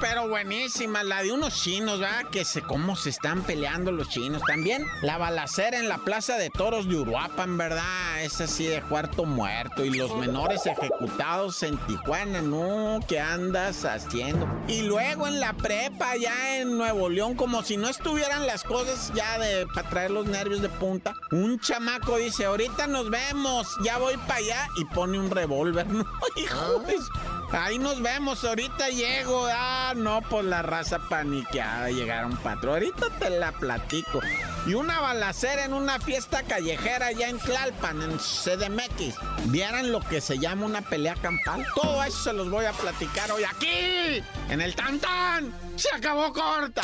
pero buenísimas, la de unos chinos, ¿verdad? Que sé cómo se están peleando los chinos. También la balacera en la Plaza de Toros de Uruapan, ¿verdad? Es así de cuarto muerto. Y los menores ejecutados en Tijuana, ¿no? ¿Qué andas haciendo? Y luego en la prepa, ya en Nuevo León, como si no estuvieran las cosas ya de para traer los nervios de punta. Un chamaco dice, ahorita nos vemos, ya voy para allá y pone un revólver, ¿no? Hijo su- Ahí nos vemos, ahorita llego. Ah, no, pues la raza paniqueada. Llegaron patrón. Ahorita te la platico. Y una balacera en una fiesta callejera ya en Tlalpan, en CDMX. Vieran lo que se llama una pelea campal. Todo eso se los voy a platicar hoy aquí, en el Tantán. Se acabó corta.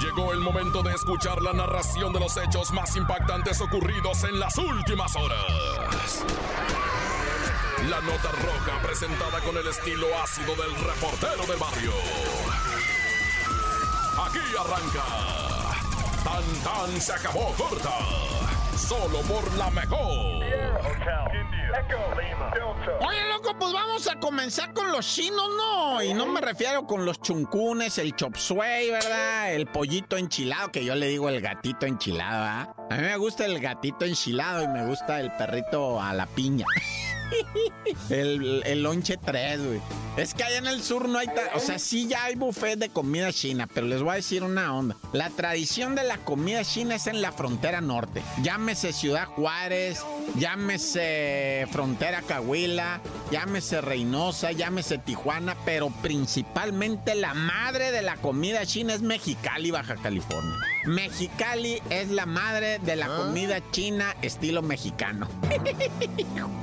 Llegó el momento de escuchar la narración de los hechos más impactantes ocurridos en las últimas horas. La nota roja presentada con el estilo ácido del reportero del barrio. Aquí arranca. Tan tan se acabó corta. Solo por la mejor. Oye, loco, pues vamos a comenzar con los chinos, ¿no? Y no me refiero con los chuncunes, el chop suey, ¿verdad? El pollito enchilado, que yo le digo el gatito enchilado, ¿ah? A mí me gusta el gatito enchilado y me gusta el perrito a la piña. El, el lonche 3, güey. Es que allá en el sur no hay... ta- O sea, sí ya hay buffet de comida china, pero les voy a decir una onda. La tradición de la comida china es en la frontera norte. Llámese Ciudad Juárez, llámese Frontera Cahuila, llámese Reynosa, llámese Tijuana, pero principalmente la madre de la comida china es Mexicali, Baja California. Mexicali es la madre de la comida china estilo mexicano.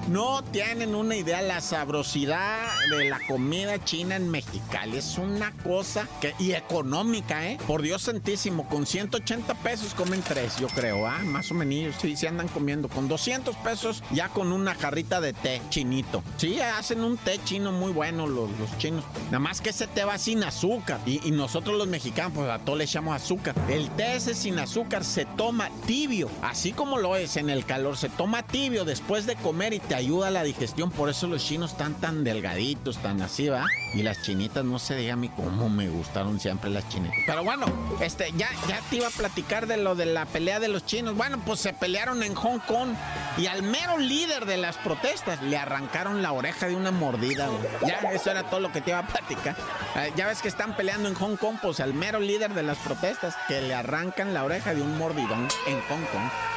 No tienen una idea la sabrosidad de la comida china en Mexicali. Es una cosa que y económica, ¿eh? Por Dios santísimo, con 180 pesos comen tres, yo creo, ¿ah? Más o menos, sí, se andan comiendo. Con 200 pesos ya con una jarrita de té chinito. Sí, hacen un té chino muy bueno los, chinos. Nada más que ese té va sin azúcar. Y, y nosotros los mexicanos, pues a todo le echamos azúcar. El té ese sin azúcar se toma tibio, así como lo es en el calor. Se toma tibio después de comer y te ayuda a la digestión. Por eso los chinos están tan delgaditos, tan así, ¿va? Y las chinitas, no sé, dígame cómo me gustaron siempre las chinitas. Pero bueno, este, ya, ya te iba a platicar de lo de la pelea de los chinos. Bueno, pues se pelearon en Hong Kong y al mero líder de las protestas le arrancaron la oreja de una mordida. Ya, eso era todo lo que te iba a platicar. Eh, ya ves que están peleando en Hong Kong, pues al mero líder de las protestas que le arrancan la oreja de un mordidón en Hong Kong.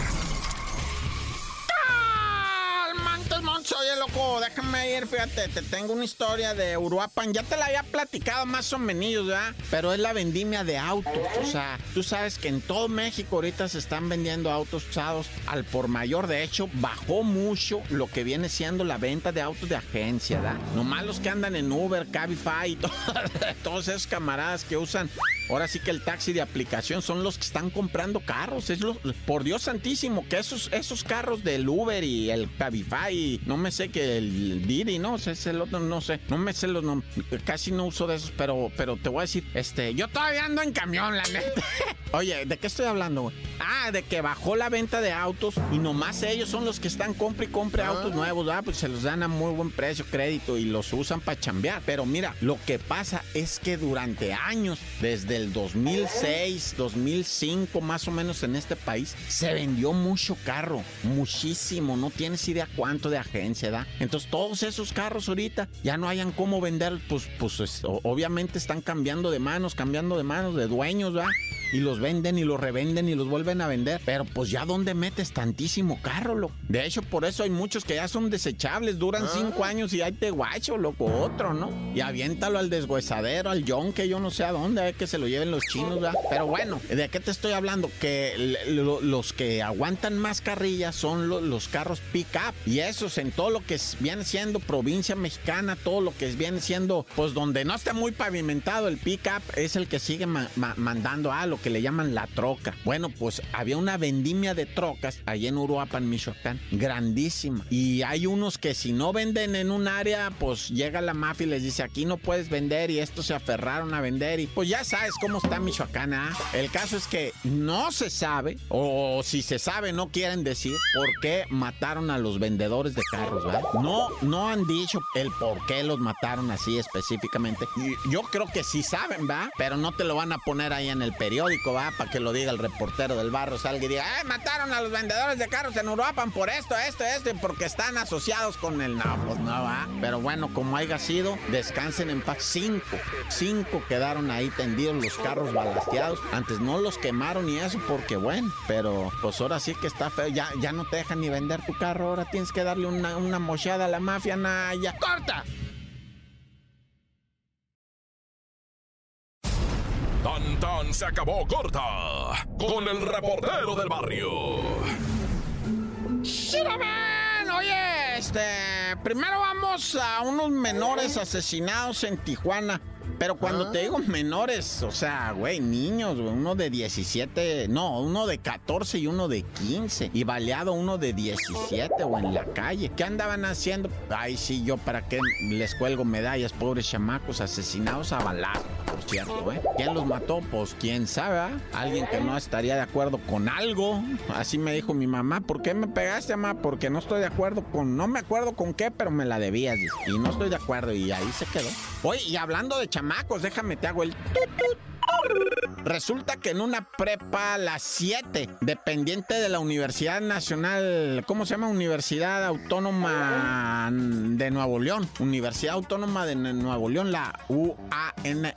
Loco, déjame ir, fíjate, te tengo una historia de Uruapan, ya te la había platicado más o menos, ¿verdad? Pero es la vendimia de autos, o sea, tú sabes que en todo México ahorita se están vendiendo autos usados al por mayor, de hecho, bajó mucho lo que viene siendo la venta de autos de agencia, ¿verdad? Nomás los que andan en Uber, Cabify y todo- todos esos camaradas que usan Ahora sí que el taxi de aplicación son los que están comprando carros. Es lo- por Dios santísimo, que esos, esos carros del Uber y el Cabify, y no me sé que el Didi, no sé, es el otro, no sé, no me sé los nombres, casi no uso de esos, pero, pero te voy a decir, este, yo todavía ando en camión, la neta. Oye, ¿de qué estoy hablando, güey? Ah, de que bajó la venta de autos y nomás ellos son los que están compre y compre autos nuevos, ah, pues se los dan a muy buen precio, crédito y los usan para chambear. Pero mira, lo que pasa es que durante años, desde el 2006, 2005 más o menos en este país, se vendió mucho carro, muchísimo, no tienes idea cuánto de agencia, ¿da? Entonces todos esos carros ahorita ya no hayan cómo vender, pues, pues obviamente están cambiando de manos, cambiando de manos, de dueños, ¿va? Y los venden y los revenden y los vuelven a vender. Pero pues ya dónde metes tantísimo carro, loco. De hecho, por eso hay muchos que ya son desechables, duran cinco años y ahí te guacho, loco, otro, ¿no? Y aviéntalo al deshuesadero, al que yo no sé a dónde, a ver que se lo lleven los chinos, ¿verdad? Pero bueno, ¿de qué te estoy hablando? Que lo- los que aguantan más carrillas son lo- los carros pick-up. Y esos en todo lo que viene siendo provincia mexicana, todo lo que viene siendo, pues donde no está muy pavimentado el pick-up, es el que sigue ma- ma- mandando a lo que le llaman la troca. Bueno, pues había una vendimia de trocas allá en Uruapan, Michoacán, grandísima. Y hay unos que si no venden en un área, pues llega la mafia y les dice, aquí no puedes vender y estos se aferraron a vender y pues ya sabes cómo está Michoacán. ¿ah? El caso es que no se sabe, o si se sabe no quieren decir por qué mataron a los vendedores de carros, ¿verdad? No, no han dicho el por qué los mataron así específicamente. Y yo creo que sí saben, ¿va? Pero no te lo van a poner ahí en el periódico, Para que lo diga el reportero del barrio, salga y diga, ¡eh, mataron a los vendedores de carros en Uruapan por esto, esto, esto, y porque están asociados con el... No, pues no, ¿va? Pero bueno, como haya sido, descansen en paz. Cinco, cinco quedaron ahí tendidos los carros balasteados. Antes no los quemaron y eso porque, bueno, pero pues ahora sí que está feo. Ya, ya no te dejan ni vender tu carro, ahora tienes que darle una, una mochada a la mafia, Naya. ¡Corta! Se acabó corta con el reportero del barrio. ¡Shiraman! Oye, este. Primero vamos a unos menores asesinados en Tijuana. Pero cuando te digo menores, o sea, güey, niños, güey, uno de 17, no, uno de 14 y uno de 15. Y baleado uno de 17 o en la calle. ¿Qué andaban haciendo? Ay, sí, yo para qué les cuelgo medallas, pobres chamacos asesinados a balazo, por cierto, güey. ¿Quién los mató? Pues quién sabe, ¿ah? Alguien que no estaría de acuerdo con algo. Así me dijo mi mamá, ¿por qué me pegaste, mamá? Porque no estoy de acuerdo con, no me acuerdo con qué, pero me la debías. Y no estoy de acuerdo y ahí se quedó. Oye, y hablando de chamacos, déjame te hago el. Resulta que en una prepa, las 7, dependiente de la Universidad Nacional, ¿cómo se llama? Universidad Autónoma de Nuevo León. Universidad Autónoma de Nuevo León, la UANL,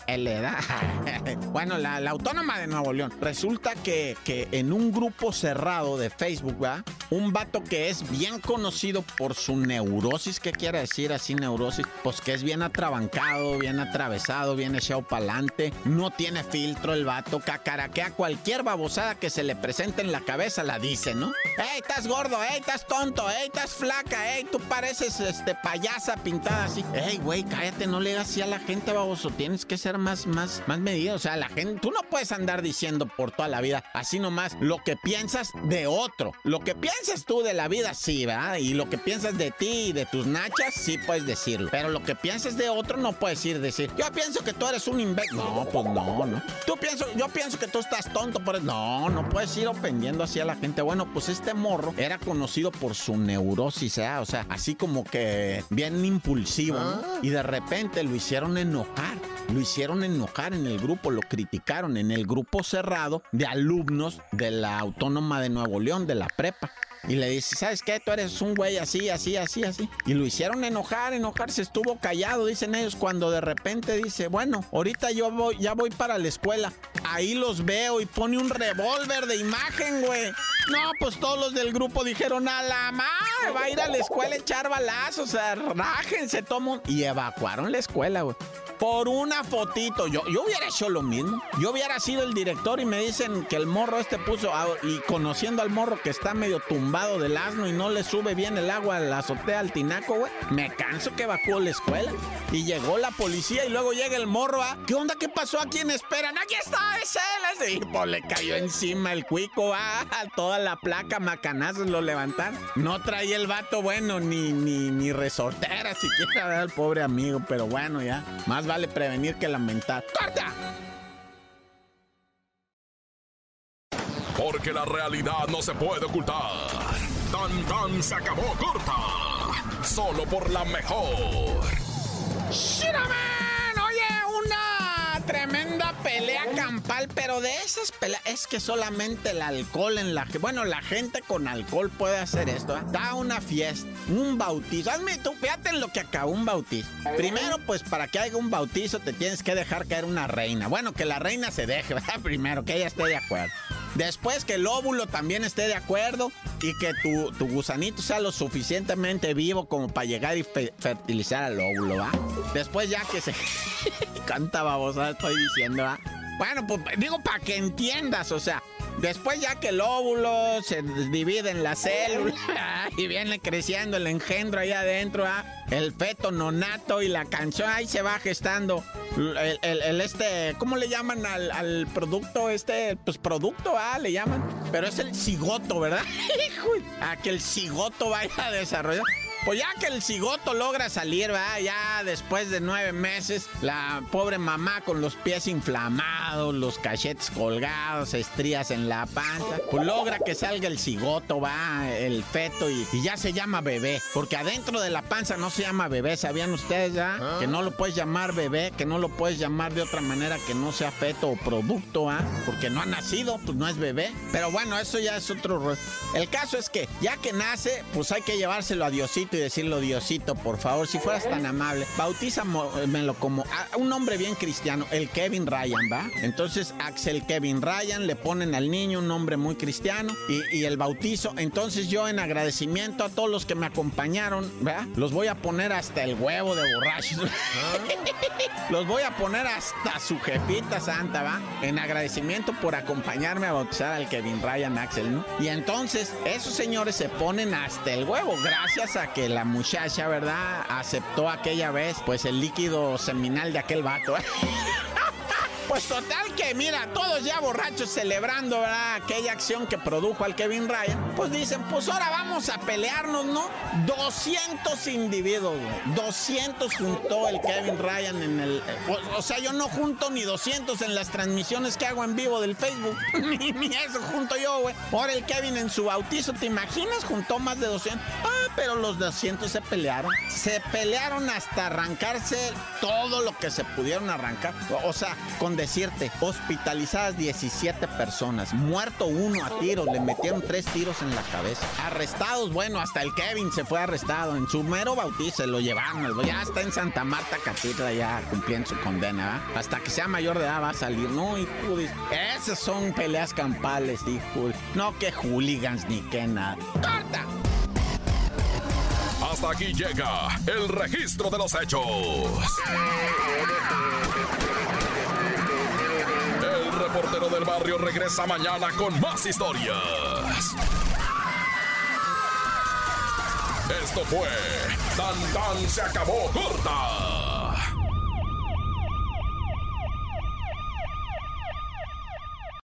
bueno, la, la Autónoma de Nuevo León. Resulta que, que en un grupo cerrado de Facebook, ¿verdad? Un vato que es bien conocido por su neurosis, ¿qué quiere decir así neurosis? Pues que es bien atrabancado, bien atravesado, bien echado para adelante, no tiene filtro el vato, cacaraquea cualquier babosada que se le presente en la cabeza, la dice, ¿no? ¡Ey, estás gordo! ¡Ey, estás tonto! ¡Ey, estás flaca! ¡Ey, tú pareces este payasa pintada así! ¡Ey, güey, cállate! No le digas así a la gente, baboso. Tienes que ser más, más, más medido. O sea, la gente, tú no puedes andar diciendo por toda la vida así nomás lo que piensas de otro. Lo que piensas tú de la vida, sí, ¿verdad? Y lo que piensas de ti y de tus nachas, sí puedes decirlo. Pero lo que piensas de otro, no puedes ir decir, yo pienso que tú eres un imbécil. No, pues no, no. Tú pienso, yo pienso que tú estás tonto por eso. No, no puedes ir ofendiendo así a la gente. Bueno, pues este morro era conocido por su neurosis, ¿eh? O sea, así como que bien impulsivo, ¿no? Y de repente lo hicieron enojar. Lo hicieron enojar en el grupo, lo criticaron en el grupo cerrado de alumnos de la Autónoma de Nuevo León, de la prepa. Y le dice, ¿sabes qué? Tú eres un güey así, así, así, así. Y lo hicieron enojar, enojar, se estuvo callado, dicen ellos, cuando de repente dice, bueno, ahorita yo voy, ya voy para la escuela. Ahí los veo y pone un revólver de imagen, güey. No, pues todos los del grupo dijeron, a la madre, va a ir a la escuela a echar balazos, o sea, rájense, tomo. Y evacuaron la escuela, güey. Por una fotito. Yo, yo hubiera hecho lo mismo. Yo hubiera sido el director y me dicen que el morro este puso, ah, y conociendo al morro que está medio tumbado del asno y no le sube bien el agua a la azotea al tinaco, güey. Me canso que evacuó la escuela. Y llegó la policía y luego llega el morro, ¿ah? ¿Qué onda? ¿Qué pasó? ¿A quién esperan? Aquí está, es él. Y pues le cayó encima el cuico, ¿ah? Toda la placa, macanazos lo levantaron. No traía el vato, bueno, ni, ni, ni resortera siquiera, ¿verdad? El pobre amigo, pero bueno, ya. Más vale prevenir que lamentar. ¡Corta! Porque la realidad no se puede ocultar. Tan tan se acabó corta. Solo por la mejor. ¡Shiraman! Pero de esas peleas es que solamente el alcohol en la... Bueno, la gente con alcohol puede hacer esto. ¿eh? Da una fiesta, un bautizo. Hazme tú, fíjate en lo que acabó un bautizo. Primero, pues para que haya un bautizo te tienes que dejar caer una reina. Bueno, que la reina se deje, ¿verdad? Primero, que ella esté de acuerdo. Después que el óvulo también esté de acuerdo y que tu, tu gusanito sea lo suficientemente vivo como para llegar y fe- fertilizar al óvulo, ¿va? Después ya que se... Canta babosa, estoy diciendo, ¿va? Bueno, pues digo para que entiendas, o sea, Después ya que el óvulo se divide en la célula y viene creciendo el engendro ahí adentro, ¿ah? el feto nonato y la canción ahí se va gestando. El, este, ¿cómo le llaman al, producto? Este, pues producto, ¿ah? Le llaman. Pero es el cigoto, ¿verdad? a que el cigoto vaya a desarrollar. Pues ya que el cigoto logra salir, ¿verdad? Ya después de nueve meses, la pobre mamá con los pies inflamados, los cachetes colgados, estrías en la panza, pues logra que salga el cigoto, va, el feto y, ya se llama bebé. Porque adentro de la panza no se llama bebé, ¿sabían ustedes ya? ¿Ah? Que no lo puedes llamar bebé, que no lo puedes llamar de otra manera que no sea feto o producto, ¿ah? Porque no ha nacido, pues no es bebé. Pero bueno, eso ya es otro. El caso es que ya que nace, pues hay que llevárselo a Diosito y decirlo, Diosito, por favor, si fueras tan amable, bautízamelo como un hombre bien cristiano, el Kevin Ryan, ¿va? Entonces, Axel Kevin Ryan, le ponen al niño un nombre muy cristiano y, el bautizo. Entonces, yo en agradecimiento a todos los que me acompañaron, ¿va? Los voy a poner hasta el huevo de borrachos. los voy a poner hasta su jefita santa, ¿va? En agradecimiento por acompañarme a bautizar al Kevin Ryan Axel, ¿no? Y entonces, esos señores se ponen hasta el huevo, gracias a que la muchacha, ¿verdad? Aceptó aquella vez, pues el líquido seminal de aquel vato. ¿eh? Pues total que, mira, todos ya borrachos celebrando, ¿verdad? Aquella acción que produjo al Kevin Ryan. Pues dicen, pues ahora vamos a pelearnos, ¿no? 200 individuos, 200 juntó el Kevin Ryan en el... O, sea, yo no junto ni 200 en las transmisiones que hago en vivo del Facebook. ni, ni eso junto yo, güey. Ahora el Kevin en su bautizo, ¿te imaginas? Juntó más de 200. Ah, pero los 200 se pelearon. Se pelearon hasta arrancarse todo lo que se pudieron arrancar. O sea, con decirte, hospitalizadas 17 personas, muerto uno a tiros, le metieron tres tiros en la cabeza. Arrestados, bueno, hasta el Kevin se fue arrestado. En su mero bautizo lo llevaron. Ya está en Santa Marta Catedral, ya cumpliendo su condena. Hasta que sea mayor de edad va a salir. No, y esas son peleas campales, hijo. No que hooligans ni que nada. ¡Corta! Aquí llega el registro de los hechos. El reportero del barrio regresa mañana con más historias. Esto fue Tan Tan se acabó corta